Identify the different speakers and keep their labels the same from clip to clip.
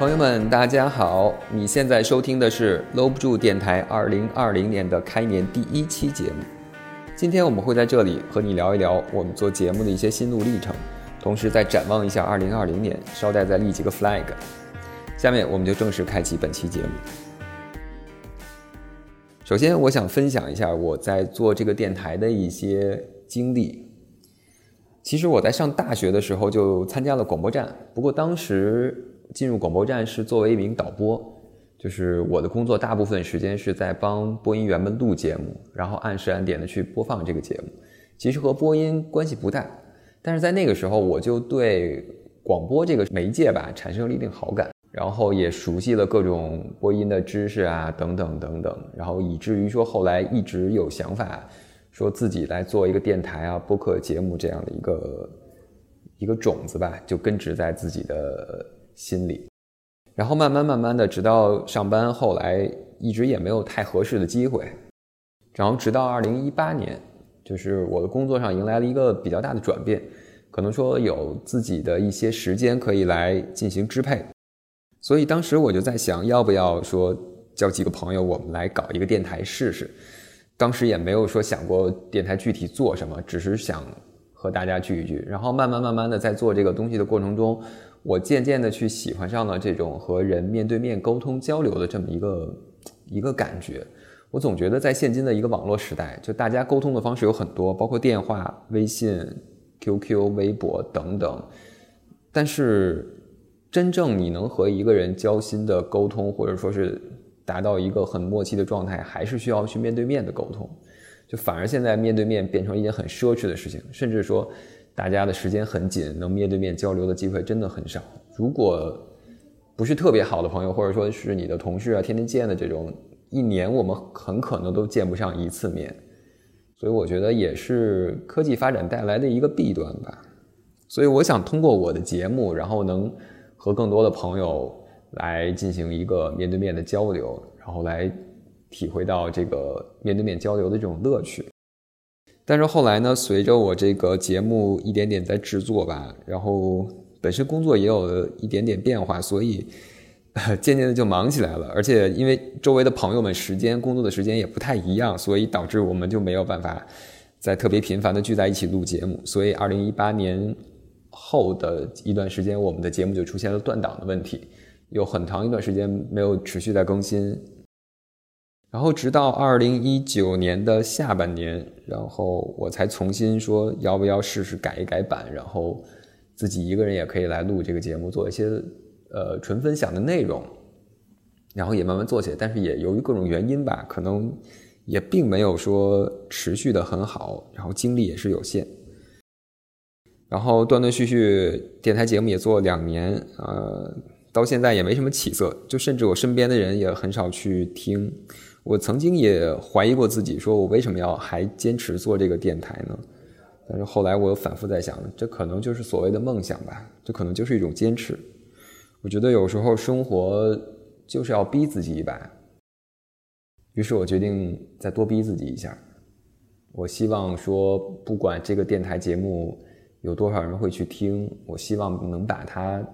Speaker 1: 朋友们，大家好！你现在收听的是搂不住电台二零二零年的开年第一期节目。今天我们会在这里和你聊一聊我们做节目的一些心路历程，同时再展望一下二零二零年，捎带再立几个 flag。下面我们就正式开启本期节目。首先，我想分享一下我在做这个电台的一些经历。其实我在上大学的时候就参加了广播站，不过当时进入广播站是作为一名导播，就是我的工作大部分时间是在帮播音员们录节目，然后按时按点的去播放这个节目。其实和播音关系不大，但是在那个时候我就对广播这个媒介吧产生了一定好感，然后也熟悉了各种播音的知识啊等等等等，然后以至于说后来一直有想法。说自己来做一个电台啊、播客节目这样的一个一个种子吧，就根植在自己的心里。然后慢慢慢慢的，直到上班，后来一直也没有太合适的机会。然后直到二零一八年，就是我的工作上迎来了一个比较大的转变，可能说有自己的一些时间可以来进行支配。所以当时我就在想，要不要说叫几个朋友，我们来搞一个电台试试。当时也没有说想过电台具体做什么，只是想和大家聚一聚。然后慢慢慢慢的在做这个东西的过程中，我渐渐的去喜欢上了这种和人面对面沟通交流的这么一个一个感觉。我总觉得在现今的一个网络时代，就大家沟通的方式有很多，包括电话、微信、QQ、微博等等。但是真正你能和一个人交心的沟通，或者说是。达到一个很默契的状态，还是需要去面对面的沟通，就反而现在面对面变成一件很奢侈的事情，甚至说大家的时间很紧，能面对面交流的机会真的很少。如果不是特别好的朋友，或者说是你的同事啊，天天见的这种，一年我们很可能都见不上一次面。所以我觉得也是科技发展带来的一个弊端吧。所以我想通过我的节目，然后能和更多的朋友。来进行一个面对面的交流，然后来体会到这个面对面交流的这种乐趣。但是后来呢，随着我这个节目一点点在制作吧，然后本身工作也有一点点变化，所以渐渐的就忙起来了。而且因为周围的朋友们时间工作的时间也不太一样，所以导致我们就没有办法再特别频繁的聚在一起录节目。所以二零一八年后的一段时间，我们的节目就出现了断档的问题。有很长一段时间没有持续在更新，然后直到二零一九年的下半年，然后我才重新说要不要试试改一改版，然后自己一个人也可以来录这个节目，做一些呃纯分享的内容，然后也慢慢做起来。但是也由于各种原因吧，可能也并没有说持续的很好，然后精力也是有限，然后断断续续电台节目也做了两年，呃。到现在也没什么起色，就甚至我身边的人也很少去听。我曾经也怀疑过自己，说我为什么要还坚持做这个电台呢？但是后来我反复在想，这可能就是所谓的梦想吧，这可能就是一种坚持。我觉得有时候生活就是要逼自己一把。于是我决定再多逼自己一下。我希望说，不管这个电台节目有多少人会去听，我希望能把它。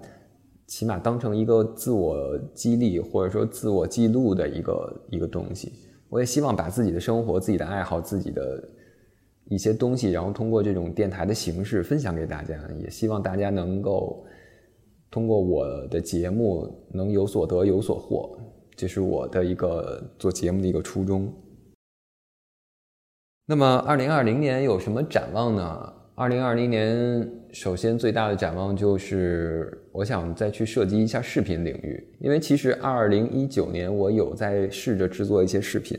Speaker 1: 起码当成一个自我激励或者说自我记录的一个一个东西，我也希望把自己的生活、自己的爱好、自己的一些东西，然后通过这种电台的形式分享给大家。也希望大家能够通过我的节目能有所得、有所获，这是我的一个做节目的一个初衷。那么，二零二零年有什么展望呢？二零二零年，首先最大的展望就是，我想再去涉及一下视频领域，因为其实二零一九年我有在试着制作一些视频，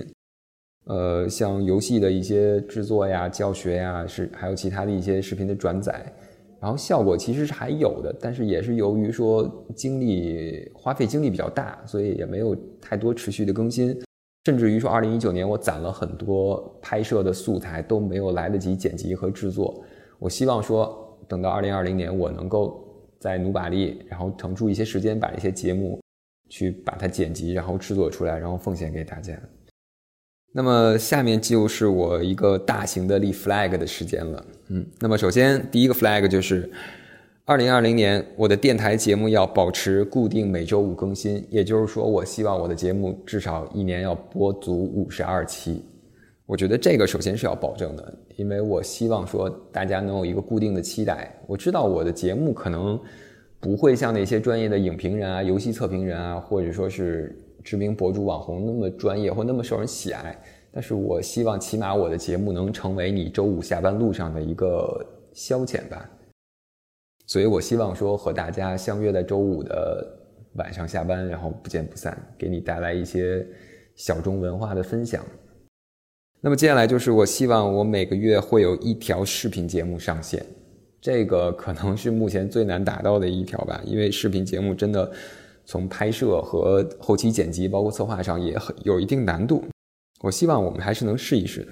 Speaker 1: 呃，像游戏的一些制作呀、教学呀，是还有其他的一些视频的转载，然后效果其实是还有的，但是也是由于说精力花费精力比较大，所以也没有太多持续的更新，甚至于说二零一九年我攒了很多拍摄的素材都没有来得及剪辑和制作。我希望说，等到二零二零年，我能够再努把力，然后腾出一些时间，把一些节目去把它剪辑，然后制作出来，然后奉献给大家。那么下面就是我一个大型的立 flag 的时间了。嗯，那么首先第一个 flag 就是，二零二零年，我的电台节目要保持固定每周五更新，也就是说，我希望我的节目至少一年要播足五十二期。我觉得这个首先是要保证的，因为我希望说大家能有一个固定的期待。我知道我的节目可能不会像那些专业的影评人啊、游戏测评人啊，或者说是知名博主、网红那么专业或那么受人喜爱，但是我希望起码我的节目能成为你周五下班路上的一个消遣吧。所以，我希望说和大家相约在周五的晚上下班，然后不见不散，给你带来一些小众文化的分享。那么接下来就是，我希望我每个月会有一条视频节目上线，这个可能是目前最难达到的一条吧，因为视频节目真的从拍摄和后期剪辑，包括策划上也很有一定难度。我希望我们还是能试一试。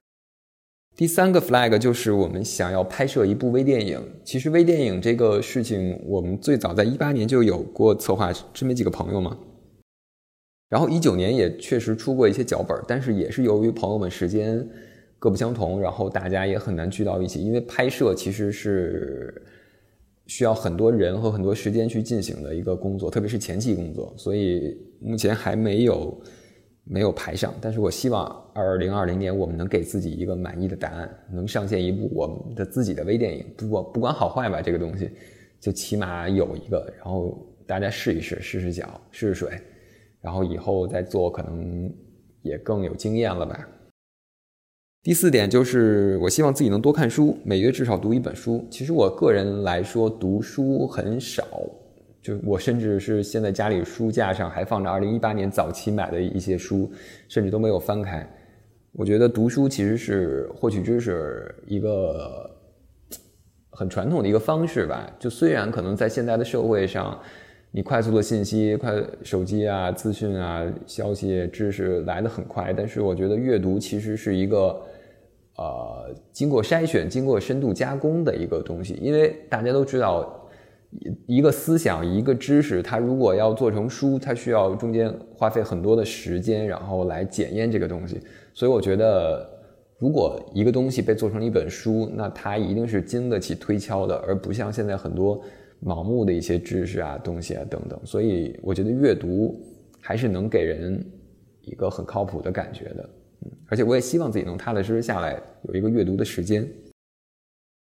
Speaker 1: 第三个 flag 就是我们想要拍摄一部微电影。其实微电影这个事情，我们最早在一八年就有过策划，这么几个朋友嘛。然后一九年也确实出过一些脚本，但是也是由于朋友们时间各不相同，然后大家也很难聚到一起。因为拍摄其实是需要很多人和很多时间去进行的一个工作，特别是前期工作，所以目前还没有。没有排上，但是我希望二零二零年我们能给自己一个满意的答案，能上线一部我们的自己的微电影，不过不管好坏吧，这个东西就起码有一个，然后大家试一试，试试脚，试试水，然后以后再做可能也更有经验了吧。第四点就是我希望自己能多看书，每月至少读一本书。其实我个人来说读书很少。就我甚至是现在家里书架上还放着二零一八年早期买的一些书，甚至都没有翻开。我觉得读书其实是获取知识一个很传统的一个方式吧。就虽然可能在现在的社会上，你快速的信息、快手机啊、资讯啊、消息、知识来的很快，但是我觉得阅读其实是一个呃经过筛选、经过深度加工的一个东西，因为大家都知道。一个思想，一个知识，它如果要做成书，它需要中间花费很多的时间，然后来检验这个东西。所以我觉得，如果一个东西被做成一本书，那它一定是经得起推敲的，而不像现在很多盲目的一些知识啊、东西啊等等。所以我觉得阅读还是能给人一个很靠谱的感觉的。嗯，而且我也希望自己能踏踏实实下来，有一个阅读的时间。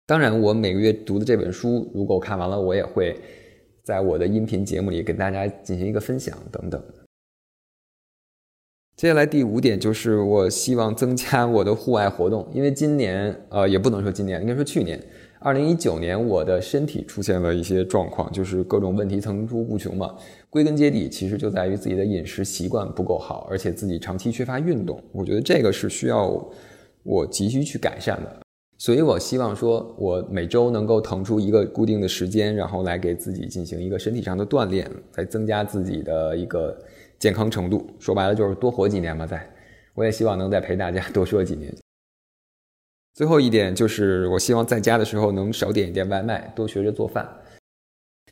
Speaker 1: 当然，我每个月读的这本书，如果我看完了，我也会在我的音频节目里跟大家进行一个分享等等。接下来第五点就是，我希望增加我的户外活动，因为今年，呃，也不能说今年，应该说去年，二零一九年，我的身体出现了一些状况，就是各种问题层出不穷嘛。归根结底，其实就在于自己的饮食习惯不够好，而且自己长期缺乏运动。我觉得这个是需要我急需去改善的。所以，我希望说，我每周能够腾出一个固定的时间，然后来给自己进行一个身体上的锻炼，来增加自己的一个健康程度。说白了，就是多活几年嘛。在，我也希望能再陪大家多说几年。最后一点就是，我希望在家的时候能少点一点外卖，多学着做饭。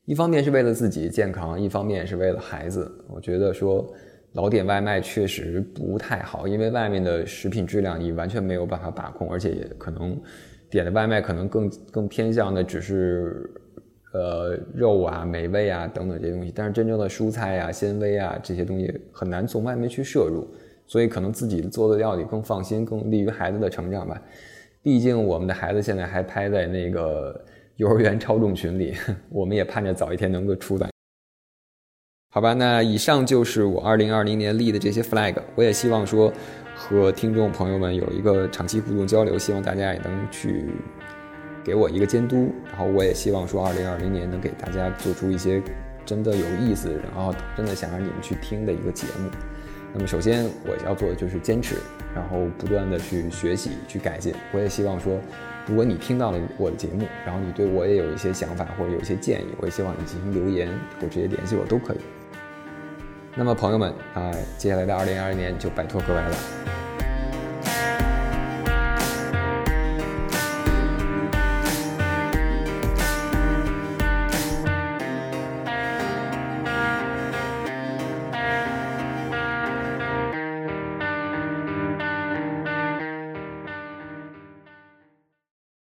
Speaker 1: 一方面是为了自己健康，一方面是为了孩子。我觉得说。老点外卖确实不太好，因为外面的食品质量你完全没有办法把控，而且也可能点的外卖可能更更偏向的只是呃肉啊、美味啊等等这些东西，但是真正的蔬菜啊、纤维啊这些东西很难从外面去摄入，所以可能自己做的料理更放心，更利于孩子的成长吧。毕竟我们的孩子现在还拍在那个幼儿园超重群里，我们也盼着早一天能够出来。好吧，那以上就是我二零二零年立的这些 flag。我也希望说和听众朋友们有一个长期互动交流，希望大家也能去给我一个监督。然后我也希望说二零二零年能给大家做出一些真的有意思，然后真的想让你们去听的一个节目。那么首先我要做的就是坚持，然后不断的去学习、去改进。我也希望说，如果你听到了我的节目，然后你对我也有一些想法或者有一些建议，我也希望你进行留言或直接联系我都可以。那么，朋友们啊，接下来的二零二零年就拜托各位了。